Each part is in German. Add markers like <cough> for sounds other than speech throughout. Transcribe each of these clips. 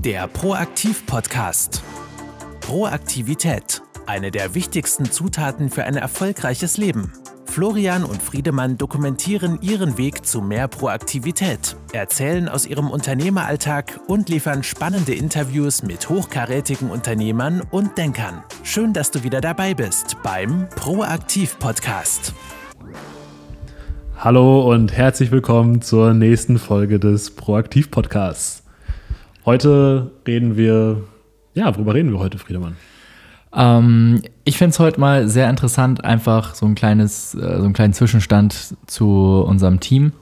Der Proaktiv-Podcast. Proaktivität. Eine der wichtigsten Zutaten für ein erfolgreiches Leben. Florian und Friedemann dokumentieren ihren Weg zu mehr Proaktivität, erzählen aus ihrem Unternehmeralltag und liefern spannende Interviews mit hochkarätigen Unternehmern und Denkern. Schön, dass du wieder dabei bist beim Proaktiv-Podcast. Hallo und herzlich willkommen zur nächsten Folge des Proaktiv-Podcasts. Heute reden wir, ja, worüber reden wir heute, Friedemann? Ähm, ich finde es heute mal sehr interessant, einfach so ein kleines, äh, so einen kleinen Zwischenstand zu unserem Team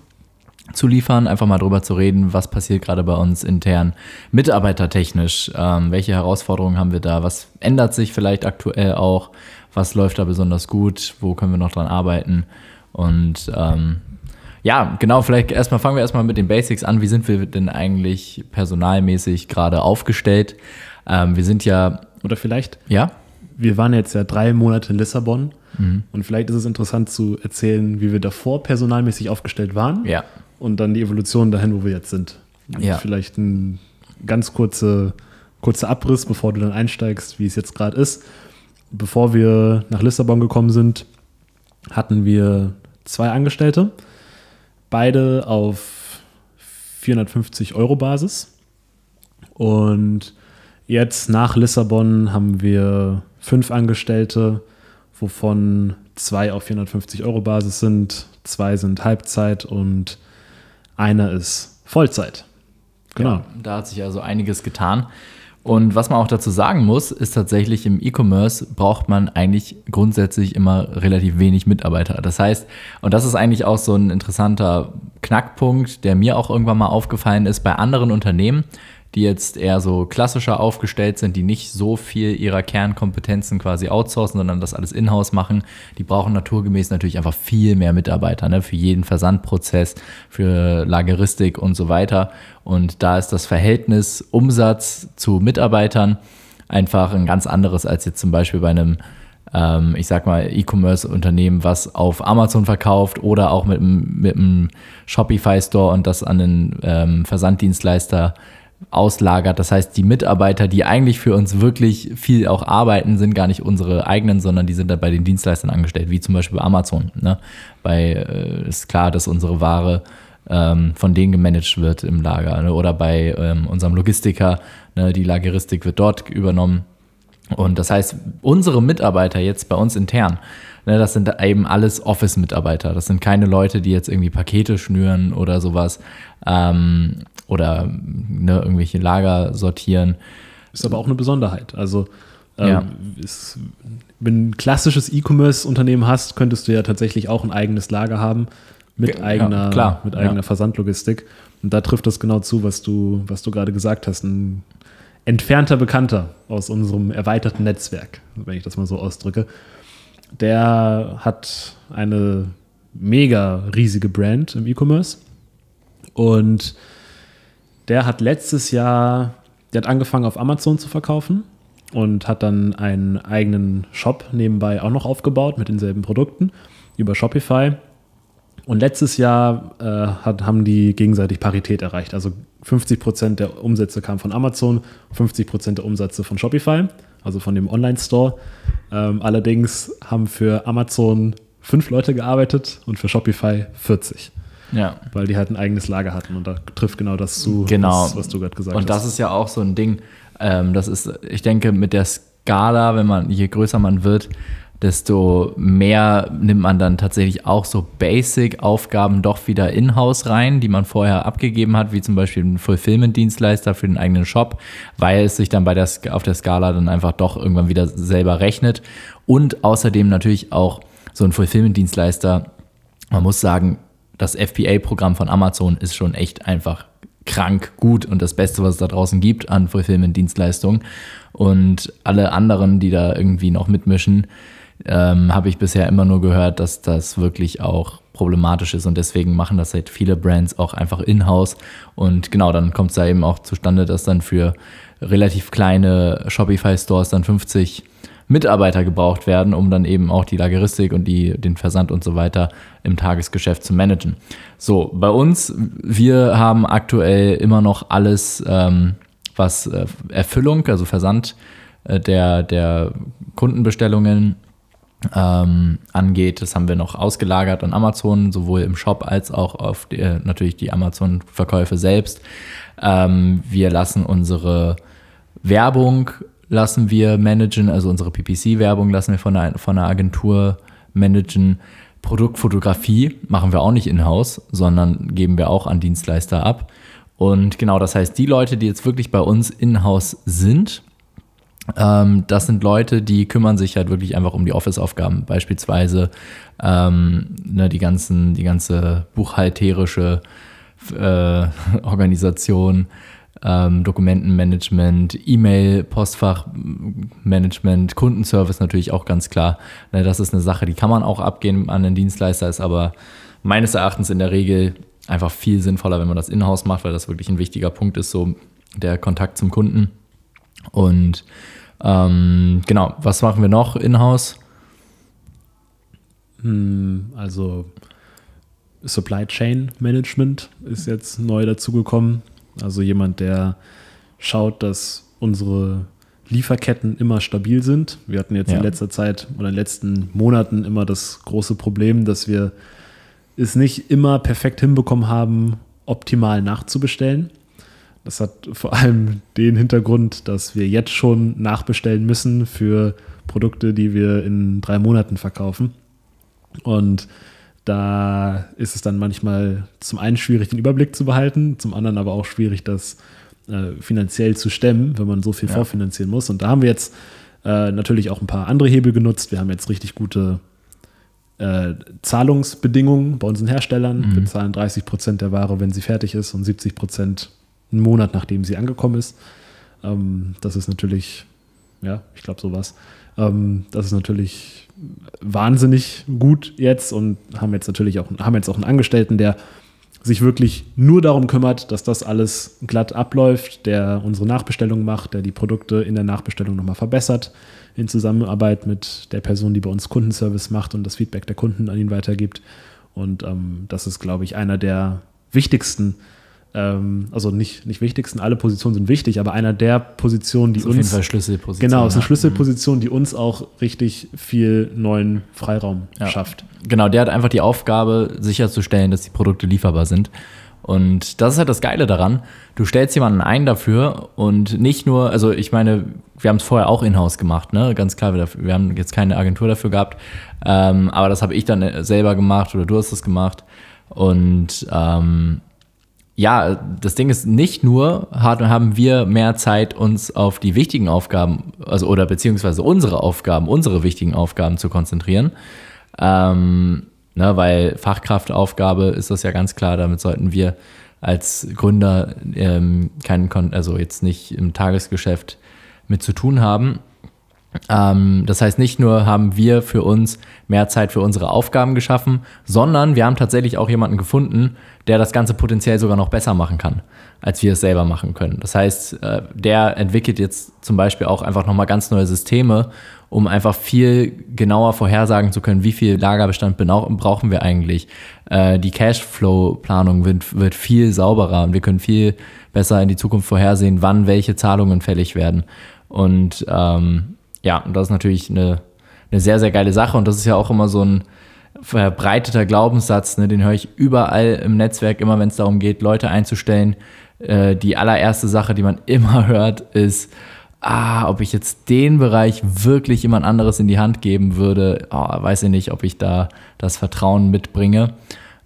zu liefern, einfach mal drüber zu reden, was passiert gerade bei uns intern mitarbeitertechnisch, ähm, welche Herausforderungen haben wir da, was ändert sich vielleicht aktuell auch, was läuft da besonders gut, wo können wir noch dran arbeiten und ähm, ja, genau, vielleicht erstmal fangen wir erstmal mit den Basics an. Wie sind wir denn eigentlich personalmäßig gerade aufgestellt? Ähm, wir sind ja. Oder vielleicht? Ja. Wir waren jetzt ja drei Monate in Lissabon mhm. und vielleicht ist es interessant zu erzählen, wie wir davor personalmäßig aufgestellt waren. Ja. Und dann die Evolution dahin, wo wir jetzt sind. Ja. Vielleicht ein ganz kurze, kurzer Abriss, bevor du dann einsteigst, wie es jetzt gerade ist. Bevor wir nach Lissabon gekommen sind, hatten wir zwei Angestellte beide auf 450 Euro Basis. Und jetzt nach Lissabon haben wir fünf Angestellte, wovon zwei auf 450 Euro Basis sind, zwei sind Halbzeit und einer ist Vollzeit. Genau. Ja, da hat sich also einiges getan. Und was man auch dazu sagen muss, ist tatsächlich im E-Commerce braucht man eigentlich grundsätzlich immer relativ wenig Mitarbeiter. Das heißt, und das ist eigentlich auch so ein interessanter Knackpunkt, der mir auch irgendwann mal aufgefallen ist bei anderen Unternehmen, die jetzt eher so klassischer aufgestellt sind, die nicht so viel ihrer Kernkompetenzen quasi outsourcen, sondern das alles in-house machen, die brauchen naturgemäß natürlich einfach viel mehr Mitarbeiter ne? für jeden Versandprozess, für Lageristik und so weiter. Und da ist das Verhältnis Umsatz zu Mitarbeitern einfach ein ganz anderes als jetzt zum Beispiel bei einem ähm, ich sag mal, E-Commerce-Unternehmen, was auf Amazon verkauft oder auch mit, einem Shopify-Store und das an den ähm, Versanddienstleister auslagert. Das heißt, die Mitarbeiter, die eigentlich für uns wirklich viel auch arbeiten, sind gar nicht unsere eigenen, sondern die sind dann bei den Dienstleistern angestellt, wie zum Beispiel bei Amazon. Ne? Bei äh, ist klar, dass unsere Ware ähm, von denen gemanagt wird im Lager. Ne? Oder bei ähm, unserem Logistiker, ne? die Lageristik wird dort übernommen. Und das heißt, unsere Mitarbeiter jetzt bei uns intern, ne, das sind eben alles Office-Mitarbeiter. Das sind keine Leute, die jetzt irgendwie Pakete schnüren oder sowas. Ähm, oder ne, irgendwelche Lager sortieren. Ist aber auch eine Besonderheit. Also ähm, ja. ist, wenn du ein klassisches E-Commerce-Unternehmen hast, könntest du ja tatsächlich auch ein eigenes Lager haben mit eigener, ja, mit eigener ja. Versandlogistik. Und da trifft das genau zu, was du, was du gerade gesagt hast. Ein entfernter Bekannter aus unserem erweiterten Netzwerk, wenn ich das mal so ausdrücke, der hat eine mega riesige Brand im E-Commerce und der hat letztes Jahr, der hat angefangen auf Amazon zu verkaufen und hat dann einen eigenen Shop nebenbei auch noch aufgebaut mit denselben Produkten über Shopify. Und letztes Jahr äh, hat, haben die gegenseitig Parität erreicht. Also 50 Prozent der Umsätze kamen von Amazon, 50 Prozent der Umsätze von Shopify, also von dem Online-Store. Ähm, allerdings haben für Amazon fünf Leute gearbeitet und für Shopify 40. Ja. Weil die halt ein eigenes Lager hatten und da trifft genau das zu, genau. was, was du gerade gesagt und hast. Und das ist ja auch so ein Ding, ähm, das ist, ich denke, mit der Skala, wenn man, je größer man wird, desto mehr nimmt man dann tatsächlich auch so Basic-Aufgaben doch wieder in-house rein, die man vorher abgegeben hat, wie zum Beispiel ein Fulfillment-Dienstleister für den eigenen Shop, weil es sich dann bei der, auf der Skala dann einfach doch irgendwann wieder selber rechnet. Und außerdem natürlich auch so ein Fulfillment-Dienstleister, man muss sagen, das FBA-Programm von Amazon ist schon echt einfach krank gut und das Beste, was es da draußen gibt an Fulfillment-Dienstleistungen. Und alle anderen, die da irgendwie noch mitmischen, ähm, habe ich bisher immer nur gehört, dass das wirklich auch problematisch ist und deswegen machen das halt viele Brands auch einfach in-house. Und genau, dann kommt es da eben auch zustande, dass dann für relativ kleine Shopify-Stores dann 50 Mitarbeiter gebraucht werden, um dann eben auch die Lageristik und die, den Versand und so weiter im Tagesgeschäft zu managen. So, bei uns, wir haben aktuell immer noch alles ähm, was äh, Erfüllung, also Versand äh, der, der Kundenbestellungen ähm, angeht. Das haben wir noch ausgelagert an Amazon, sowohl im Shop als auch auf die, äh, natürlich die Amazon-Verkäufe selbst. Ähm, wir lassen unsere Werbung lassen wir managen, also unsere PPC-Werbung lassen wir von einer, von einer Agentur managen. Produktfotografie machen wir auch nicht in-house, sondern geben wir auch an Dienstleister ab. Und genau, das heißt, die Leute, die jetzt wirklich bei uns in-house sind, ähm, das sind Leute, die kümmern sich halt wirklich einfach um die Office-Aufgaben, beispielsweise ähm, ne, die, ganzen, die ganze buchhalterische äh, <laughs> Organisation, ähm, Dokumentenmanagement, E-Mail, Postfachmanagement, Kundenservice natürlich auch ganz klar. Ne, das ist eine Sache, die kann man auch abgehen an den Dienstleister, ist aber meines Erachtens in der Regel einfach viel sinnvoller, wenn man das in-house macht, weil das wirklich ein wichtiger Punkt ist, so der Kontakt zum Kunden. Und ähm, genau, was machen wir noch in-house? Hm, also Supply Chain Management ist jetzt neu dazugekommen. Also jemand, der schaut, dass unsere Lieferketten immer stabil sind. Wir hatten jetzt ja. in letzter Zeit oder in den letzten Monaten immer das große Problem, dass wir es nicht immer perfekt hinbekommen haben, optimal nachzubestellen. Das hat vor allem den Hintergrund, dass wir jetzt schon nachbestellen müssen für Produkte, die wir in drei Monaten verkaufen. Und da ist es dann manchmal zum einen schwierig, den Überblick zu behalten, zum anderen aber auch schwierig, das äh, finanziell zu stemmen, wenn man so viel ja. vorfinanzieren muss. Und da haben wir jetzt äh, natürlich auch ein paar andere Hebel genutzt. Wir haben jetzt richtig gute äh, Zahlungsbedingungen bei unseren Herstellern. Mhm. Wir zahlen 30 Prozent der Ware, wenn sie fertig ist, und 70 Prozent einen Monat, nachdem sie angekommen ist. Ähm, das ist natürlich, ja, ich glaube sowas. Ähm, das ist natürlich wahnsinnig gut jetzt und haben jetzt natürlich auch, haben jetzt auch einen Angestellten, der sich wirklich nur darum kümmert, dass das alles glatt abläuft, der unsere Nachbestellung macht, der die Produkte in der Nachbestellung nochmal verbessert, in Zusammenarbeit mit der Person, die bei uns Kundenservice macht und das Feedback der Kunden an ihn weitergibt. Und ähm, das ist, glaube ich, einer der wichtigsten ähm, also nicht, nicht wichtigsten, alle Positionen sind wichtig, aber einer der Positionen, die uns. Auf jeden Fall Schlüsselposition. Genau, ist eine Schlüsselposition, die uns auch richtig viel neuen Freiraum ja. schafft. Genau, der hat einfach die Aufgabe, sicherzustellen, dass die Produkte lieferbar sind. Und das ist halt das Geile daran. Du stellst jemanden ein dafür und nicht nur, also ich meine, wir haben es vorher auch in-house gemacht, ne? Ganz klar, wir, wir, haben jetzt keine Agentur dafür gehabt. Ähm, aber das habe ich dann selber gemacht oder du hast es gemacht. Und ähm, ja, das Ding ist nicht nur, haben wir mehr Zeit, uns auf die wichtigen Aufgaben, also oder beziehungsweise unsere Aufgaben, unsere wichtigen Aufgaben zu konzentrieren. Ähm, ne, weil Fachkraftaufgabe ist das ja ganz klar, damit sollten wir als Gründer ähm, keinen, also jetzt nicht im Tagesgeschäft mit zu tun haben. Ähm, das heißt, nicht nur haben wir für uns mehr Zeit für unsere Aufgaben geschaffen, sondern wir haben tatsächlich auch jemanden gefunden, der das Ganze potenziell sogar noch besser machen kann, als wir es selber machen können. Das heißt, äh, der entwickelt jetzt zum Beispiel auch einfach nochmal ganz neue Systeme, um einfach viel genauer vorhersagen zu können, wie viel Lagerbestand brauchen wir eigentlich. Äh, die Cashflow-Planung wird, wird viel sauberer und wir können viel besser in die Zukunft vorhersehen, wann welche Zahlungen fällig werden. Und ähm, ja, und das ist natürlich eine, eine sehr, sehr geile Sache. Und das ist ja auch immer so ein verbreiteter Glaubenssatz, ne? den höre ich überall im Netzwerk, immer wenn es darum geht, Leute einzustellen. Äh, die allererste Sache, die man <laughs> immer hört, ist, ah, ob ich jetzt den Bereich wirklich jemand anderes in die Hand geben würde, oh, weiß ich nicht, ob ich da das Vertrauen mitbringe.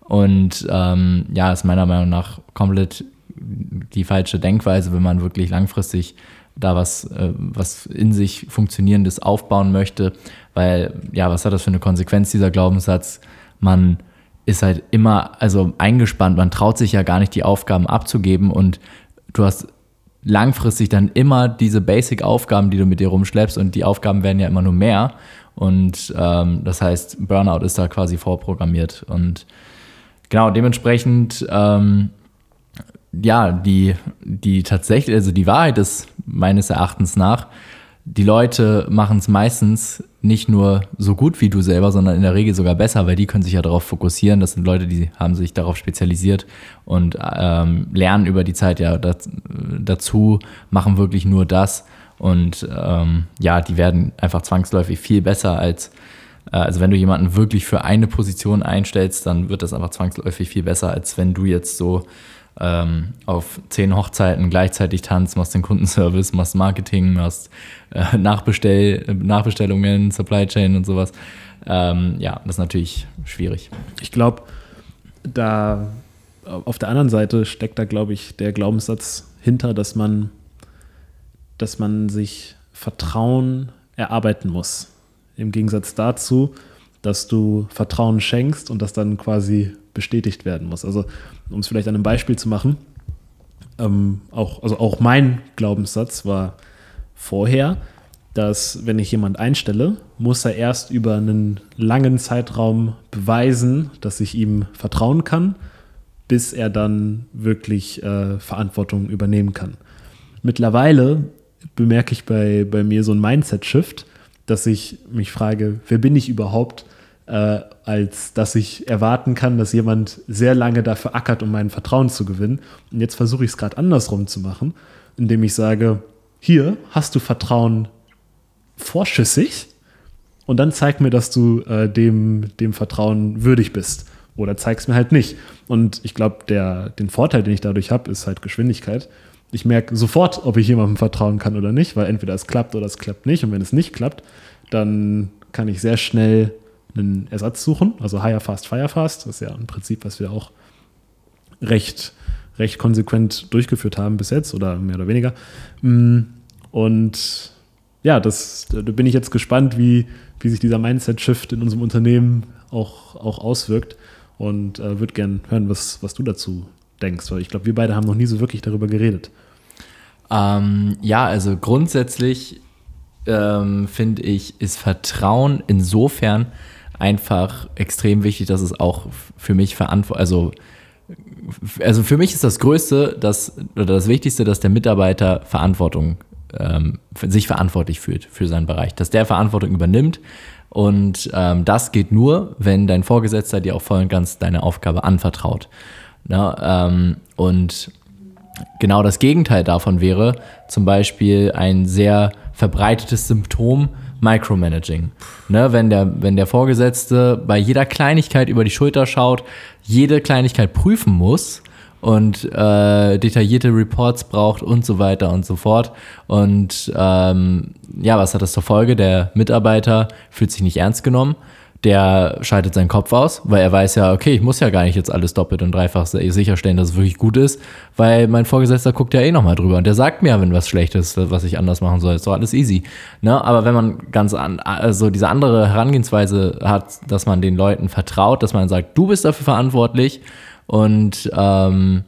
Und ähm, ja, ist meiner Meinung nach komplett die falsche Denkweise, wenn man wirklich langfristig da was, äh, was in sich Funktionierendes aufbauen möchte. Weil, ja, was hat das für eine Konsequenz, dieser Glaubenssatz? Man ist halt immer, also eingespannt, man traut sich ja gar nicht, die Aufgaben abzugeben und du hast langfristig dann immer diese Basic-Aufgaben, die du mit dir rumschleppst und die Aufgaben werden ja immer nur mehr. Und ähm, das heißt, Burnout ist da quasi vorprogrammiert. Und genau, dementsprechend ähm, ja, die, die tatsächlich, also die Wahrheit ist meines Erachtens nach, die Leute machen es meistens nicht nur so gut wie du selber, sondern in der Regel sogar besser, weil die können sich ja darauf fokussieren. Das sind Leute, die haben sich darauf spezialisiert und ähm, lernen über die Zeit ja das, dazu, machen wirklich nur das. Und ähm, ja, die werden einfach zwangsläufig viel besser als, äh, also wenn du jemanden wirklich für eine Position einstellst, dann wird das einfach zwangsläufig viel besser, als wenn du jetzt so ähm, auf zehn Hochzeiten gleichzeitig tanzt, machst den Kundenservice, machst Marketing, machst äh, Nachbestell, Nachbestellungen, Supply Chain und sowas. Ähm, ja, das ist natürlich schwierig. Ich glaube, da auf der anderen Seite steckt da, glaube ich, der Glaubenssatz hinter, dass man, dass man sich Vertrauen erarbeiten muss. Im Gegensatz dazu, dass du Vertrauen schenkst und das dann quasi bestätigt werden muss. Also, um es vielleicht an einem Beispiel zu machen, ähm, auch, also auch mein Glaubenssatz war vorher, dass wenn ich jemand einstelle, muss er erst über einen langen Zeitraum beweisen, dass ich ihm vertrauen kann, bis er dann wirklich äh, Verantwortung übernehmen kann. Mittlerweile bemerke ich bei, bei mir so ein Mindset-Shift, dass ich mich frage, wer bin ich überhaupt, äh, als dass ich erwarten kann, dass jemand sehr lange dafür ackert, um mein Vertrauen zu gewinnen. Und jetzt versuche ich es gerade andersrum zu machen, indem ich sage, hier hast du Vertrauen vorschüssig und dann zeig mir, dass du äh, dem, dem Vertrauen würdig bist. Oder zeig es mir halt nicht. Und ich glaube, den Vorteil, den ich dadurch habe, ist halt Geschwindigkeit. Ich merke sofort, ob ich jemandem vertrauen kann oder nicht, weil entweder es klappt oder es klappt nicht. Und wenn es nicht klappt, dann kann ich sehr schnell einen Ersatz suchen, also Hire Fast, Fire Fast. Das ist ja ein Prinzip, was wir auch recht, recht konsequent durchgeführt haben bis jetzt oder mehr oder weniger. Mm, und ja, das, da bin ich jetzt gespannt, wie, wie sich dieser Mindset-Shift in unserem Unternehmen auch, auch auswirkt und äh, würde gerne hören, was, was du dazu denkst, weil ich glaube, wir beide haben noch nie so wirklich darüber geredet. Ähm, ja, also grundsätzlich ähm, finde ich, ist Vertrauen insofern einfach extrem wichtig, dass es auch für mich verantwortlich, also also für mich ist das Größte, dass, oder das Wichtigste, dass der Mitarbeiter Verantwortung, ähm, sich verantwortlich fühlt für seinen Bereich, dass der Verantwortung übernimmt. Und ähm, das geht nur, wenn dein Vorgesetzter dir auch voll und ganz deine Aufgabe anvertraut. Na, ähm, und genau das Gegenteil davon wäre zum Beispiel ein sehr verbreitetes Symptom, Micromanaging. Ne, wenn, der, wenn der Vorgesetzte bei jeder Kleinigkeit über die Schulter schaut, jede Kleinigkeit prüfen muss und äh, detaillierte Reports braucht und so weiter und so fort. Und ähm, ja, was hat das zur Folge? Der Mitarbeiter fühlt sich nicht ernst genommen der schaltet seinen Kopf aus, weil er weiß ja, okay, ich muss ja gar nicht jetzt alles doppelt und dreifach sicherstellen, dass es wirklich gut ist, weil mein Vorgesetzter guckt ja eh nochmal drüber und der sagt mir, wenn was schlecht ist, was ich anders machen soll, ist doch alles easy. Ne? Aber wenn man ganz an, also diese andere Herangehensweise hat, dass man den Leuten vertraut, dass man sagt, du bist dafür verantwortlich und ähm,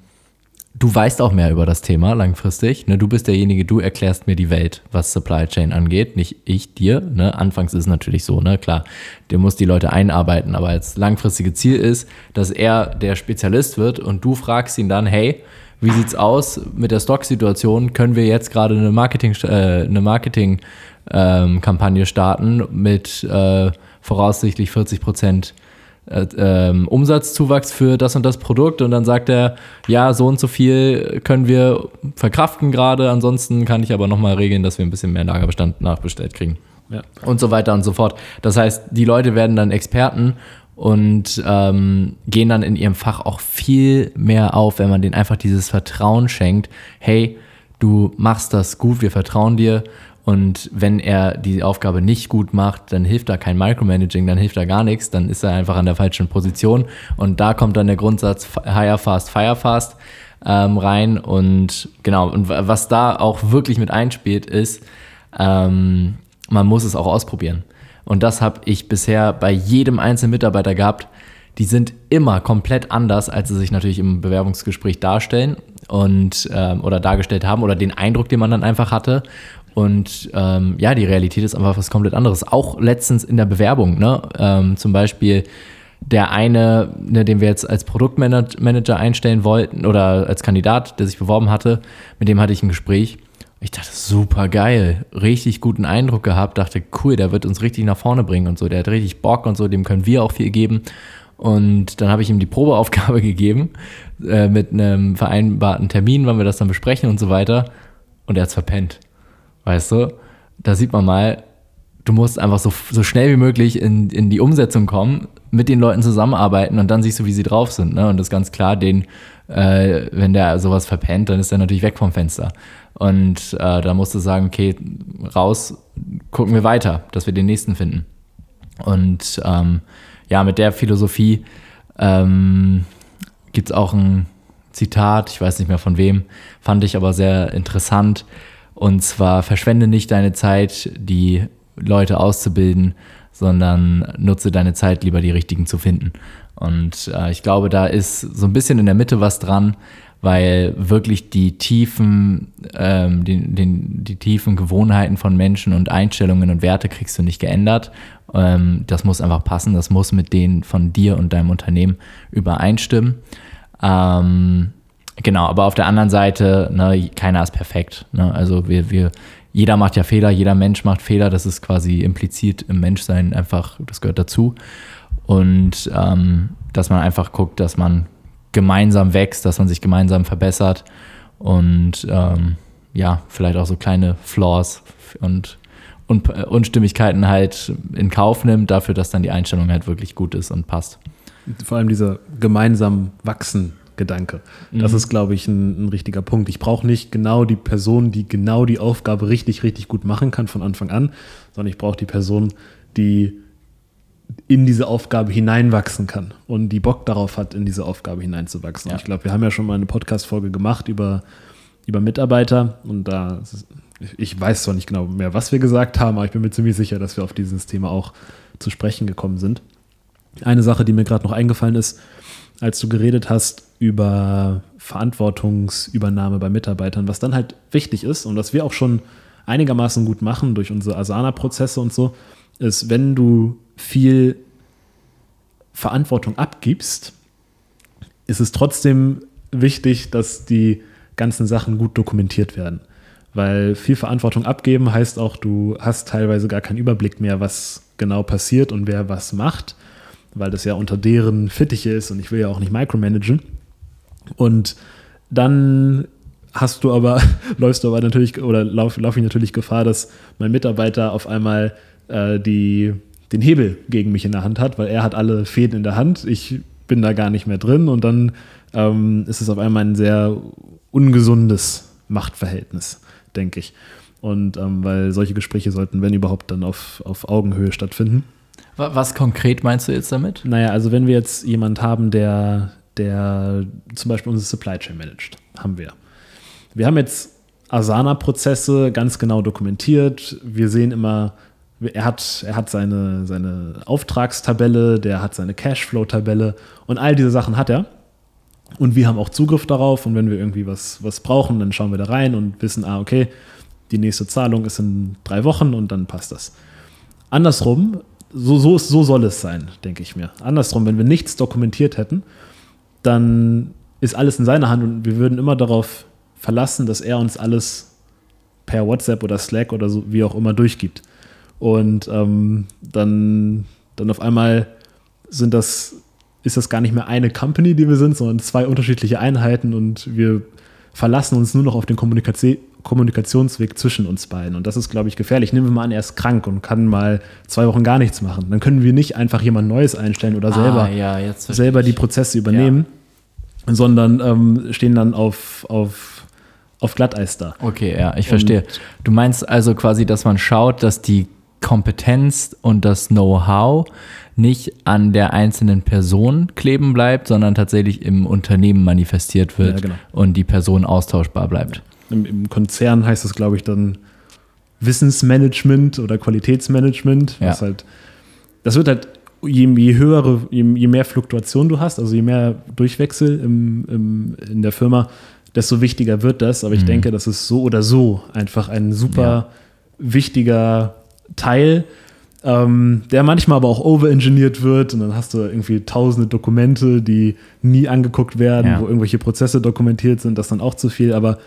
du weißt auch mehr über das Thema langfristig. Ne? Du bist derjenige, du erklärst mir die Welt, was Supply Chain angeht, nicht ich dir. Ne? Anfangs ist es natürlich so, ne? klar, der muss die Leute einarbeiten, aber als langfristige Ziel ist, dass er der Spezialist wird und du fragst ihn dann, hey, wie sieht's aus mit der Stock-Situation? Können wir jetzt gerade eine Marketing, äh, eine Marketing ähm, Kampagne starten mit äh, voraussichtlich 40 Prozent äh, ähm, Umsatzzuwachs für das und das Produkt und dann sagt er, ja, so und so viel können wir verkraften gerade, ansonsten kann ich aber nochmal regeln, dass wir ein bisschen mehr Lagerbestand nachbestellt kriegen. Ja. Und so weiter und so fort. Das heißt, die Leute werden dann Experten und ähm, gehen dann in ihrem Fach auch viel mehr auf, wenn man denen einfach dieses Vertrauen schenkt. Hey, du machst das gut, wir vertrauen dir und wenn er die Aufgabe nicht gut macht, dann hilft da kein Micromanaging, dann hilft da gar nichts, dann ist er einfach an der falschen Position. Und da kommt dann der Grundsatz Hire Fast, Fire Fast ähm, rein. Und genau, und was da auch wirklich mit einspielt, ist, ähm, man muss es auch ausprobieren. Und das habe ich bisher bei jedem einzelnen Mitarbeiter gehabt. Die sind immer komplett anders, als sie sich natürlich im Bewerbungsgespräch darstellen und ähm, oder dargestellt haben oder den Eindruck, den man dann einfach hatte. Und ähm, ja, die Realität ist einfach was komplett anderes. Auch letztens in der Bewerbung, ne? Ähm, zum Beispiel der eine, ne, den wir jetzt als Produktmanager einstellen wollten oder als Kandidat, der sich beworben hatte, mit dem hatte ich ein Gespräch. Ich dachte, super geil, richtig guten Eindruck gehabt, dachte, cool, der wird uns richtig nach vorne bringen und so, der hat richtig Bock und so, dem können wir auch viel geben. Und dann habe ich ihm die Probeaufgabe <laughs> gegeben äh, mit einem vereinbarten Termin, wann wir das dann besprechen und so weiter. Und er hat es verpennt. Weißt du? Da sieht man mal, du musst einfach so, so schnell wie möglich in, in die Umsetzung kommen, mit den Leuten zusammenarbeiten und dann siehst du, wie sie drauf sind. Ne? Und das ist ganz klar, den, äh, wenn der sowas verpennt, dann ist er natürlich weg vom Fenster. Und äh, da musst du sagen, okay, raus, gucken wir weiter, dass wir den nächsten finden. Und ähm, ja, mit der Philosophie ähm, gibt es auch ein Zitat, ich weiß nicht mehr von wem, fand ich aber sehr interessant. Und zwar, verschwende nicht deine Zeit, die Leute auszubilden, sondern nutze deine Zeit lieber, die richtigen zu finden. Und äh, ich glaube, da ist so ein bisschen in der Mitte was dran, weil wirklich die tiefen, ähm, den, den, die tiefen Gewohnheiten von Menschen und Einstellungen und Werte kriegst du nicht geändert. Ähm, das muss einfach passen, das muss mit denen von dir und deinem Unternehmen übereinstimmen. Ähm, genau, aber auf der anderen Seite, ne, keiner ist perfekt. Ne? Also wir, wir, jeder macht ja Fehler, jeder Mensch macht Fehler, das ist quasi implizit im Menschsein einfach, das gehört dazu. Und ähm, dass man einfach guckt, dass man gemeinsam wächst, dass man sich gemeinsam verbessert und ähm, ja, vielleicht auch so kleine Flaws und Un Unstimmigkeiten halt in Kauf nimmt, dafür, dass dann die Einstellung halt wirklich gut ist und passt. Vor allem dieser gemeinsam wachsen Gedanke. Das mhm. ist, glaube ich, ein, ein, richtiger Punkt. Ich brauche nicht genau die Person, die genau die Aufgabe richtig, richtig gut machen kann von Anfang an, sondern ich brauche die Person, die in diese Aufgabe hineinwachsen kann und die Bock darauf hat, in diese Aufgabe hineinzuwachsen. Ja. Ich glaube, wir haben ja schon mal eine Podcast-Folge gemacht über, über Mitarbeiter und da, ich weiß zwar nicht genau mehr, was wir gesagt haben, aber ich bin mir ziemlich sicher, dass wir auf dieses Thema auch zu sprechen gekommen sind. Eine Sache, die mir gerade noch eingefallen ist, als du geredet hast über Verantwortungsübernahme bei Mitarbeitern, was dann halt wichtig ist und was wir auch schon einigermaßen gut machen durch unsere Asana-Prozesse und so, ist, wenn du viel Verantwortung abgibst, ist es trotzdem wichtig, dass die ganzen Sachen gut dokumentiert werden. Weil viel Verantwortung abgeben heißt auch, du hast teilweise gar keinen Überblick mehr, was genau passiert und wer was macht, weil das ja unter deren Fittiche ist und ich will ja auch nicht micromanagen. Und dann hast du aber, <laughs> läufst du aber natürlich, oder laufe lauf ich natürlich Gefahr, dass mein Mitarbeiter auf einmal äh, die, den Hebel gegen mich in der Hand hat, weil er hat alle Fäden in der Hand. Ich bin da gar nicht mehr drin und dann ähm, ist es auf einmal ein sehr ungesundes Machtverhältnis, denke ich. Und ähm, weil solche Gespräche sollten, wenn überhaupt, dann auf, auf Augenhöhe stattfinden. Was konkret meinst du jetzt damit? Naja, also wenn wir jetzt jemanden haben, der, der zum Beispiel unsere Supply Chain managt, haben wir. Wir haben jetzt Asana-Prozesse ganz genau dokumentiert. Wir sehen immer, er hat, er hat seine, seine Auftragstabelle, der hat seine Cashflow-Tabelle und all diese Sachen hat er. Und wir haben auch Zugriff darauf und wenn wir irgendwie was, was brauchen, dann schauen wir da rein und wissen, ah, okay, die nächste Zahlung ist in drei Wochen und dann passt das. Andersrum, so, so, so soll es sein, denke ich mir. Andersrum, wenn wir nichts dokumentiert hätten, dann ist alles in seiner Hand und wir würden immer darauf verlassen, dass er uns alles per WhatsApp oder Slack oder so, wie auch immer durchgibt. Und ähm, dann, dann auf einmal sind das, ist das gar nicht mehr eine Company, die wir sind, sondern zwei unterschiedliche Einheiten und wir verlassen uns nur noch auf den Kommunikation, Kommunikationsweg zwischen uns beiden. Und das ist, glaube ich, gefährlich. Nehmen wir mal an, er ist krank und kann mal zwei Wochen gar nichts machen. Dann können wir nicht einfach jemand Neues einstellen oder selber, ah, ja, selber die Prozesse übernehmen, ja. sondern ähm, stehen dann auf, auf, auf Glatteis da. Okay, ja, ich verstehe. Du meinst also quasi, dass man schaut, dass die Kompetenz und das Know-how nicht an der einzelnen Person kleben bleibt, sondern tatsächlich im Unternehmen manifestiert wird ja, genau. und die Person austauschbar bleibt. Im, Im, Konzern heißt es, glaube ich, dann Wissensmanagement oder Qualitätsmanagement. Ja. Was halt, das wird halt, je, je höhere, je, je, mehr Fluktuation du hast, also je mehr Durchwechsel im, im, in der Firma, desto wichtiger wird das. Aber ich mhm. denke, das ist so oder so einfach ein super ja. wichtiger Teil, ähm, der manchmal aber auch overengineert wird und dann hast du irgendwie tausende Dokumente, die nie angeguckt werden, ja. wo irgendwelche Prozesse dokumentiert sind, das ist dann auch zu viel, aber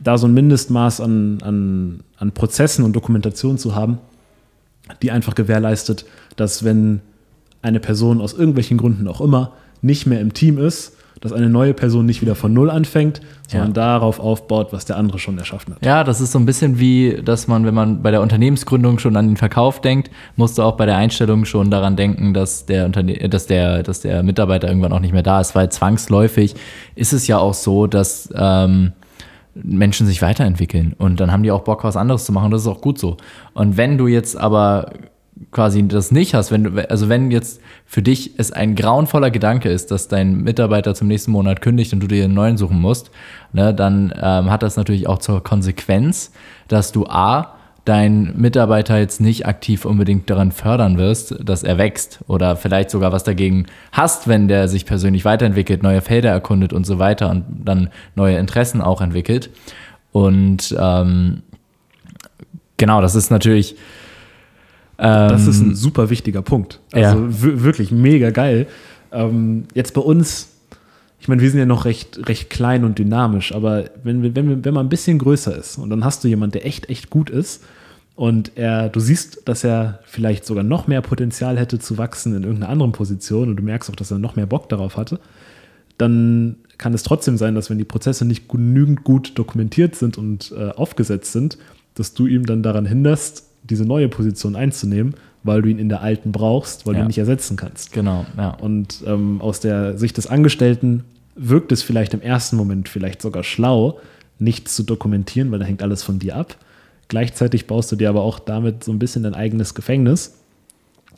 da so ein Mindestmaß an, an, an Prozessen und Dokumentation zu haben, die einfach gewährleistet, dass wenn eine Person aus irgendwelchen Gründen auch immer nicht mehr im Team ist, dass eine neue Person nicht wieder von Null anfängt, sondern ja. darauf aufbaut, was der andere schon erschaffen hat. Ja, das ist so ein bisschen wie, dass man, wenn man bei der Unternehmensgründung schon an den Verkauf denkt, musst du auch bei der Einstellung schon daran denken, dass der, Unterne dass der, dass der Mitarbeiter irgendwann auch nicht mehr da ist, weil zwangsläufig ist es ja auch so, dass ähm, Menschen sich weiterentwickeln und dann haben die auch Bock, was anderes zu machen. Das ist auch gut so. Und wenn du jetzt aber quasi das nicht hast, wenn du, also wenn jetzt für dich es ein grauenvoller Gedanke ist, dass dein Mitarbeiter zum nächsten Monat kündigt und du dir einen neuen suchen musst, ne, dann ähm, hat das natürlich auch zur Konsequenz, dass du A, deinen Mitarbeiter jetzt nicht aktiv unbedingt daran fördern wirst, dass er wächst oder vielleicht sogar was dagegen hast, wenn der sich persönlich weiterentwickelt, neue Felder erkundet und so weiter und dann neue Interessen auch entwickelt. Und ähm, genau, das ist natürlich das ist ein ähm, super wichtiger Punkt. Also ja. wirklich mega geil. Ähm, jetzt bei uns, ich meine, wir sind ja noch recht, recht klein und dynamisch, aber wenn, wenn, wenn man ein bisschen größer ist und dann hast du jemanden, der echt, echt gut ist und er, du siehst, dass er vielleicht sogar noch mehr Potenzial hätte zu wachsen in irgendeiner anderen Position und du merkst auch, dass er noch mehr Bock darauf hatte, dann kann es trotzdem sein, dass wenn die Prozesse nicht genügend gut dokumentiert sind und äh, aufgesetzt sind, dass du ihm dann daran hinderst, diese neue Position einzunehmen, weil du ihn in der alten brauchst, weil ja. du ihn nicht ersetzen kannst. Genau, ja. Und ähm, aus der Sicht des Angestellten wirkt es vielleicht im ersten Moment vielleicht sogar schlau, nichts zu dokumentieren, weil da hängt alles von dir ab. Gleichzeitig baust du dir aber auch damit so ein bisschen dein eigenes Gefängnis,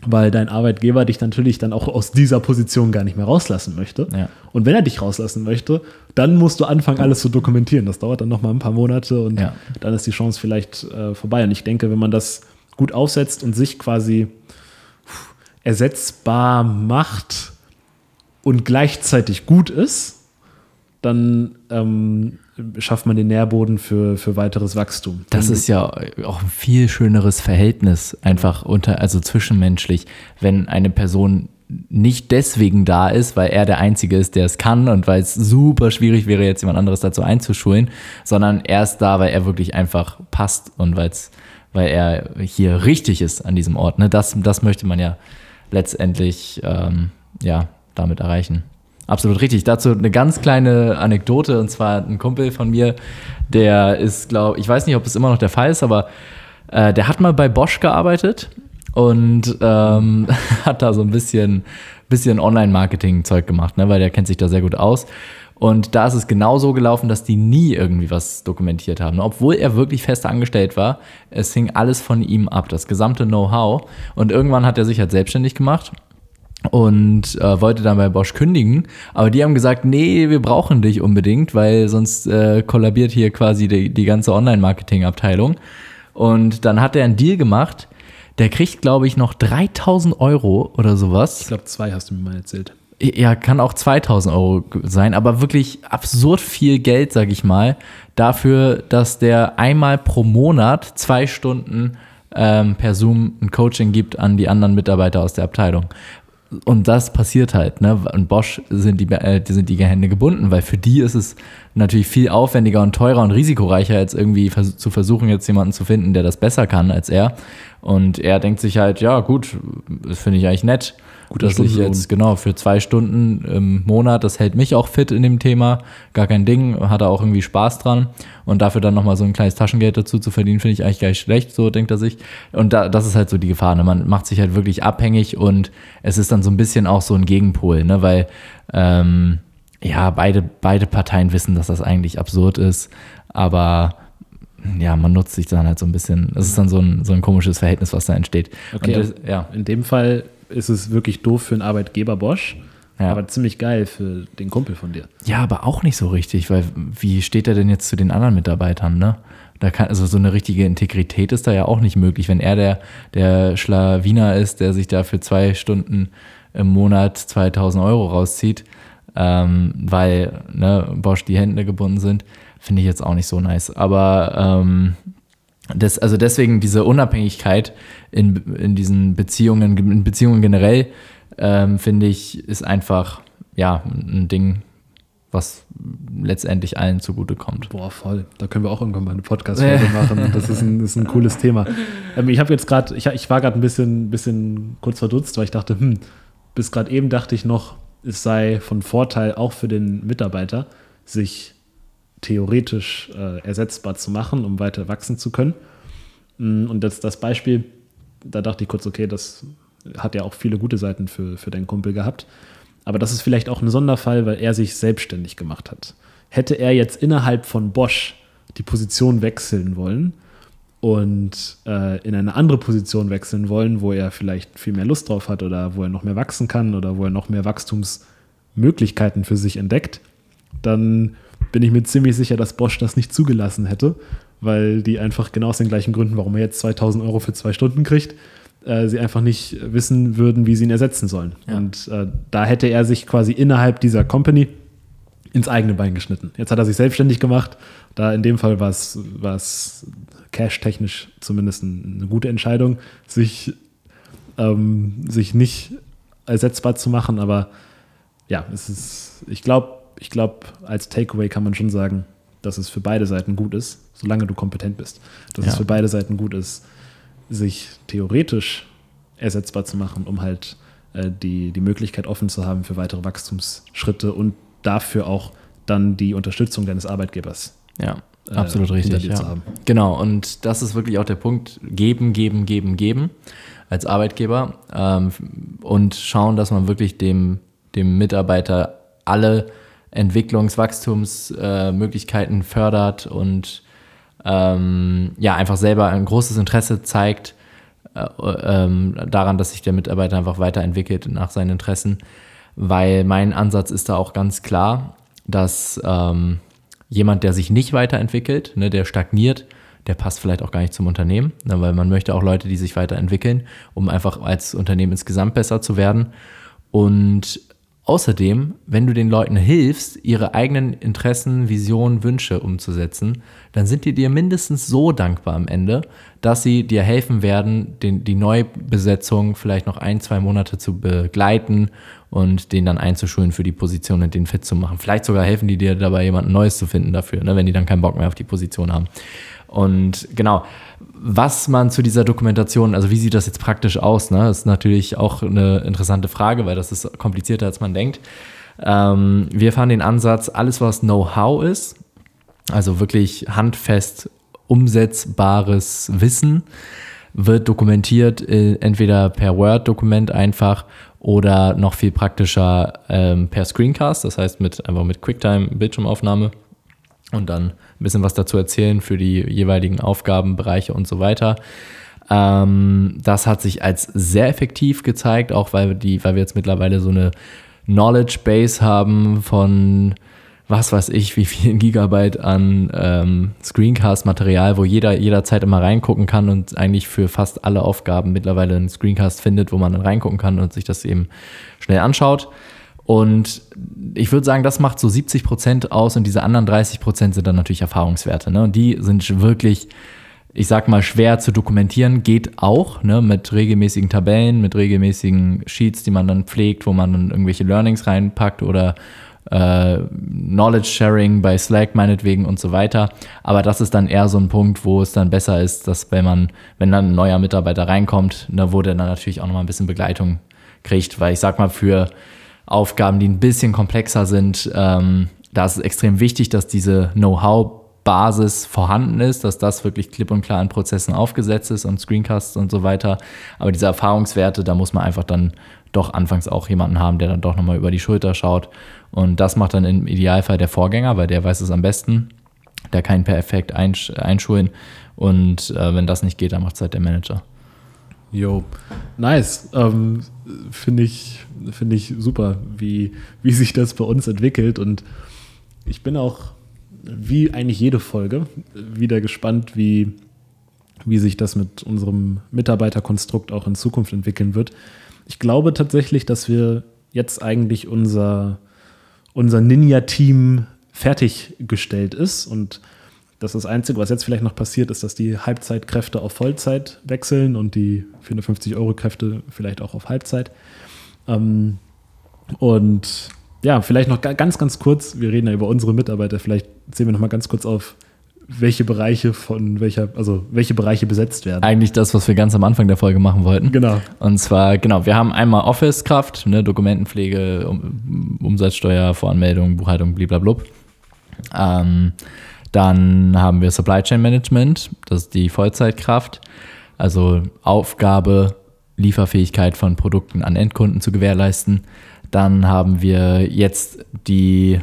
weil dein Arbeitgeber dich natürlich dann auch aus dieser Position gar nicht mehr rauslassen möchte. Ja. Und wenn er dich rauslassen möchte, dann musst du anfangen, alles zu dokumentieren. Das dauert dann noch mal ein paar Monate und ja. dann ist die Chance vielleicht äh, vorbei. Und ich denke, wenn man das gut aufsetzt und sich quasi ersetzbar macht und gleichzeitig gut ist, dann ähm, schafft man den Nährboden für, für weiteres Wachstum. Das ist ja auch ein viel schöneres Verhältnis, einfach unter, also zwischenmenschlich, wenn eine Person nicht deswegen da ist, weil er der Einzige ist, der es kann und weil es super schwierig wäre, jetzt jemand anderes dazu einzuschulen, sondern er ist da, weil er wirklich einfach passt und weil's, weil er hier richtig ist an diesem Ort. Ne? Das, das möchte man ja letztendlich ähm, ja, damit erreichen. Absolut richtig. Dazu eine ganz kleine Anekdote und zwar ein Kumpel von mir, der ist, glaube ich, weiß nicht, ob es immer noch der Fall ist, aber äh, der hat mal bei Bosch gearbeitet und ähm, <laughs> hat da so ein bisschen, bisschen Online-Marketing-Zeug gemacht, ne, weil der kennt sich da sehr gut aus. Und da ist es genau so gelaufen, dass die nie irgendwie was dokumentiert haben. Obwohl er wirklich fest angestellt war, es hing alles von ihm ab, das gesamte Know-how. Und irgendwann hat er sich halt selbstständig gemacht und äh, wollte dann bei Bosch kündigen. Aber die haben gesagt, nee, wir brauchen dich unbedingt, weil sonst äh, kollabiert hier quasi die, die ganze Online-Marketing-Abteilung. Und dann hat er einen Deal gemacht. Der kriegt, glaube ich, noch 3000 Euro oder sowas. Ich glaube, zwei hast du mir mal erzählt. Ja, kann auch 2000 Euro sein, aber wirklich absurd viel Geld, sag ich mal, dafür, dass der einmal pro Monat zwei Stunden ähm, per Zoom ein Coaching gibt an die anderen Mitarbeiter aus der Abteilung. Und das passiert halt, ne? Und Bosch sind die, äh, sind die Hände gebunden, weil für die ist es natürlich viel aufwendiger und teurer und risikoreicher, als irgendwie vers zu versuchen, jetzt jemanden zu finden, der das besser kann als er. Und er denkt sich halt, ja, gut, das finde ich eigentlich nett. Gut, dass ich jetzt genau für zwei Stunden im Monat, das hält mich auch fit in dem Thema, gar kein Ding, hat er auch irgendwie Spaß dran und dafür dann nochmal so ein kleines Taschengeld dazu zu verdienen, finde ich eigentlich gar nicht schlecht, so denkt er sich. Und da, das ist halt so die Gefahr, ne? man macht sich halt wirklich abhängig und es ist dann so ein bisschen auch so ein Gegenpol, ne? weil ähm, ja, beide, beide Parteien wissen, dass das eigentlich absurd ist, aber ja, man nutzt sich dann halt so ein bisschen, es ist dann so ein, so ein komisches Verhältnis, was da entsteht. Okay, das, ja. in dem Fall ist es wirklich doof für einen Arbeitgeber Bosch. Ja. Aber ziemlich geil für den Kumpel von dir. Ja, aber auch nicht so richtig, weil wie steht er denn jetzt zu den anderen Mitarbeitern, ne? Da kann, also so eine richtige Integrität ist da ja auch nicht möglich, wenn er der, der Schlawiner ist, der sich da für zwei Stunden im Monat 2000 Euro rauszieht, ähm, weil ne, Bosch die Hände gebunden sind, finde ich jetzt auch nicht so nice. Aber ähm, das, also deswegen diese Unabhängigkeit in, in diesen Beziehungen, in Beziehungen generell, ähm, finde ich, ist einfach ja ein Ding, was letztendlich allen zugutekommt. Boah, voll. Da können wir auch irgendwann mal eine Podcast-Folge <laughs> machen. Das ist ein, ist ein cooles Thema. Ähm, ich habe jetzt gerade, ich, ich war gerade ein bisschen, bisschen kurz verdutzt, weil ich dachte, hm, bis gerade eben dachte ich noch, es sei von Vorteil auch für den Mitarbeiter, sich theoretisch äh, ersetzbar zu machen, um weiter wachsen zu können. Mm, und das, das Beispiel, da dachte ich kurz, okay, das hat ja auch viele gute Seiten für, für deinen Kumpel gehabt. Aber das ist vielleicht auch ein Sonderfall, weil er sich selbstständig gemacht hat. Hätte er jetzt innerhalb von Bosch die Position wechseln wollen und äh, in eine andere Position wechseln wollen, wo er vielleicht viel mehr Lust drauf hat oder wo er noch mehr wachsen kann oder wo er noch mehr Wachstumsmöglichkeiten für sich entdeckt, dann bin ich mir ziemlich sicher, dass Bosch das nicht zugelassen hätte, weil die einfach genau aus den gleichen Gründen, warum er jetzt 2000 Euro für zwei Stunden kriegt, äh, sie einfach nicht wissen würden, wie sie ihn ersetzen sollen. Ja. Und äh, da hätte er sich quasi innerhalb dieser Company ins eigene Bein geschnitten. Jetzt hat er sich selbstständig gemacht. Da in dem Fall war es, cash-technisch zumindest eine gute Entscheidung, sich, ähm, sich nicht ersetzbar zu machen. Aber ja, es ist, ich glaube, ich glaube, als Takeaway kann man schon sagen, dass es für beide Seiten gut ist, solange du kompetent bist. Dass ja. es für beide Seiten gut ist, sich theoretisch ersetzbar zu machen, um halt äh, die, die Möglichkeit offen zu haben für weitere Wachstumsschritte und dafür auch dann die Unterstützung deines Arbeitgebers. Ja, äh, absolut richtig. Ja. Genau, und das ist wirklich auch der Punkt, geben, geben, geben, geben als Arbeitgeber ähm, und schauen, dass man wirklich dem, dem Mitarbeiter alle Entwicklungs-, Wachstumsmöglichkeiten äh, fördert und ähm, ja, einfach selber ein großes Interesse zeigt äh, ähm, daran, dass sich der Mitarbeiter einfach weiterentwickelt nach seinen Interessen. Weil mein Ansatz ist da auch ganz klar, dass ähm, jemand, der sich nicht weiterentwickelt, ne, der stagniert, der passt vielleicht auch gar nicht zum Unternehmen, ne, weil man möchte auch Leute, die sich weiterentwickeln, um einfach als Unternehmen insgesamt besser zu werden. Und Außerdem, wenn du den Leuten hilfst, ihre eigenen Interessen, Visionen, Wünsche umzusetzen, dann sind die dir mindestens so dankbar am Ende, dass sie dir helfen werden, den, die Neubesetzung vielleicht noch ein, zwei Monate zu begleiten und den dann einzuschulen für die Position und den fit zu machen. Vielleicht sogar helfen die dir dabei, jemanden Neues zu finden dafür, ne, wenn die dann keinen Bock mehr auf die Position haben. Und genau, was man zu dieser Dokumentation, also wie sieht das jetzt praktisch aus, ne? ist natürlich auch eine interessante Frage, weil das ist komplizierter, als man denkt. Ähm, wir fahren den Ansatz, alles was Know-how ist, also wirklich handfest umsetzbares Wissen, wird dokumentiert, äh, entweder per Word-Dokument einfach oder noch viel praktischer ähm, per Screencast, das heißt mit einfach mit QuickTime-Bildschirmaufnahme und dann ein bisschen was dazu erzählen für die jeweiligen Aufgabenbereiche und so weiter. Ähm, das hat sich als sehr effektiv gezeigt, auch weil, die, weil wir jetzt mittlerweile so eine Knowledge Base haben von was weiß ich, wie viel <laughs> Gigabyte an ähm, Screencast-Material, wo jeder jederzeit immer reingucken kann und eigentlich für fast alle Aufgaben mittlerweile einen Screencast findet, wo man dann reingucken kann und sich das eben schnell anschaut. Und ich würde sagen, das macht so 70 Prozent aus und diese anderen 30 Prozent sind dann natürlich Erfahrungswerte. Ne? Und die sind wirklich, ich sag mal, schwer zu dokumentieren, geht auch ne? mit regelmäßigen Tabellen, mit regelmäßigen Sheets, die man dann pflegt, wo man dann irgendwelche Learnings reinpackt oder äh, Knowledge Sharing bei Slack meinetwegen und so weiter. Aber das ist dann eher so ein Punkt, wo es dann besser ist, dass wenn man, wenn dann ein neuer Mitarbeiter reinkommt, da wo der dann natürlich auch nochmal ein bisschen Begleitung kriegt, weil ich sag mal, für Aufgaben, die ein bisschen komplexer sind. Ähm, da ist es extrem wichtig, dass diese Know-how-Basis vorhanden ist, dass das wirklich klipp und klar in Prozessen aufgesetzt ist und Screencasts und so weiter. Aber diese Erfahrungswerte, da muss man einfach dann doch anfangs auch jemanden haben, der dann doch nochmal über die Schulter schaut. Und das macht dann im Idealfall der Vorgänger, weil der weiß es am besten. Der kann ihn per Effekt einsch einschulen. Und äh, wenn das nicht geht, dann macht es halt der Manager. Jo, nice. Ähm, Finde ich, find ich super, wie, wie sich das bei uns entwickelt. Und ich bin auch, wie eigentlich jede Folge, wieder gespannt, wie, wie sich das mit unserem Mitarbeiterkonstrukt auch in Zukunft entwickeln wird. Ich glaube tatsächlich, dass wir jetzt eigentlich unser, unser Ninja-Team fertiggestellt ist und das ist das Einzige, was jetzt vielleicht noch passiert, ist, dass die Halbzeitkräfte auf Vollzeit wechseln und die 450-Euro-Kräfte vielleicht auch auf Halbzeit. Ähm, und ja, vielleicht noch ga- ganz, ganz kurz, wir reden ja über unsere Mitarbeiter, vielleicht zählen wir noch mal ganz kurz auf, welche Bereiche von welcher, also welche Bereiche besetzt werden. Eigentlich das, was wir ganz am Anfang der Folge machen wollten. Genau. Und zwar, genau, wir haben einmal Office-Kraft, ne, Dokumentenpflege, um, Umsatzsteuer, Voranmeldung, Buchhaltung, blablabla. Ähm, dann haben wir Supply Chain Management, das ist die Vollzeitkraft, also Aufgabe, Lieferfähigkeit von Produkten an Endkunden zu gewährleisten. Dann haben wir jetzt die,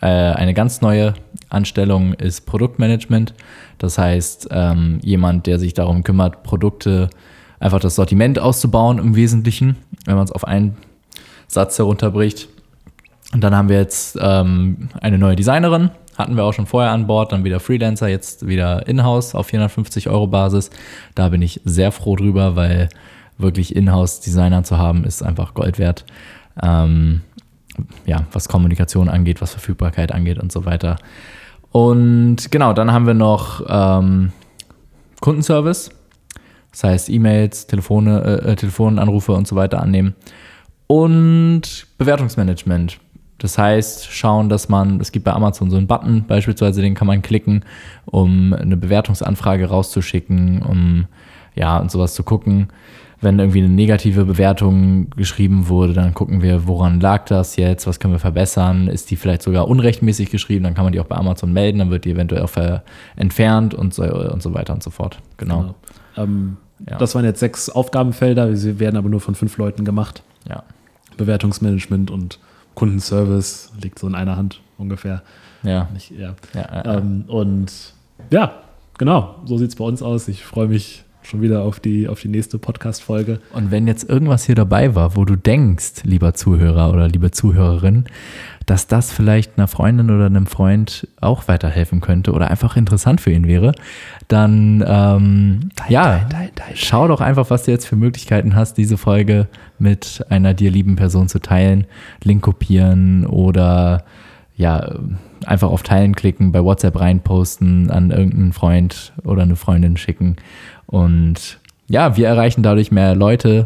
äh, eine ganz neue Anstellung ist Produktmanagement. Das heißt, ähm, jemand, der sich darum kümmert, Produkte, einfach das Sortiment auszubauen im Wesentlichen, wenn man es auf einen Satz herunterbricht. Und dann haben wir jetzt ähm, eine neue Designerin, hatten wir auch schon vorher an Bord, dann wieder Freelancer, jetzt wieder in-house auf 450 Euro Basis. Da bin ich sehr froh drüber, weil wirklich in-house-Designer zu haben, ist einfach Gold wert. Ähm, ja, was Kommunikation angeht, was Verfügbarkeit angeht und so weiter. Und genau, dann haben wir noch ähm, Kundenservice. Das heißt, E-Mails, Telefone, äh, Telefonanrufe und so weiter annehmen. Und Bewertungsmanagement. Das heißt, schauen, dass man, es gibt bei Amazon so einen Button, beispielsweise, den kann man klicken, um eine Bewertungsanfrage rauszuschicken, um ja und sowas zu gucken. Wenn irgendwie eine negative Bewertung geschrieben wurde, dann gucken wir, woran lag das jetzt, was können wir verbessern, ist die vielleicht sogar unrechtmäßig geschrieben, dann kann man die auch bei Amazon melden, dann wird die eventuell auch entfernt und so, und so weiter und so fort. Genau. Genau. Ähm, Ja. Das waren jetzt sechs Aufgabenfelder, sie werden aber nur von fünf Leuten gemacht. Ja. Bewertungsmanagement und Kundenservice liegt so in einer Hand ungefähr. Ja. Ja, ja, ja. Ähm, und ja, genau, so sieht es bei uns aus. Ich freue mich schon wieder auf die, auf die nächste Podcast-Folge. Und wenn jetzt irgendwas hier dabei war, wo du denkst, lieber Zuhörer oder liebe Zuhörerin, dass das vielleicht einer Freundin oder einem Freund auch weiterhelfen könnte oder einfach interessant für ihn wäre, dann ähm, ja, schau doch einfach, was du jetzt für Möglichkeiten hast, diese Folge mit einer dir lieben Person zu teilen, Link kopieren oder ja, einfach auf Teilen klicken, bei WhatsApp reinposten, an irgendeinen Freund oder eine Freundin schicken. Und ja, wir erreichen dadurch mehr Leute.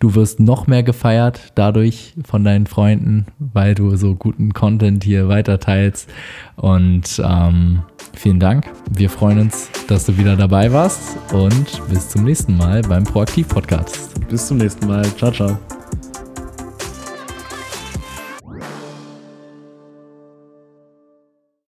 Du wirst noch mehr gefeiert dadurch von deinen Freunden, weil du so guten Content hier weiter teilst. Und ähm, vielen Dank. Wir freuen uns, dass du wieder dabei warst und bis zum nächsten Mal beim Proaktiv Podcast. Bis zum nächsten Mal. Ciao, ciao.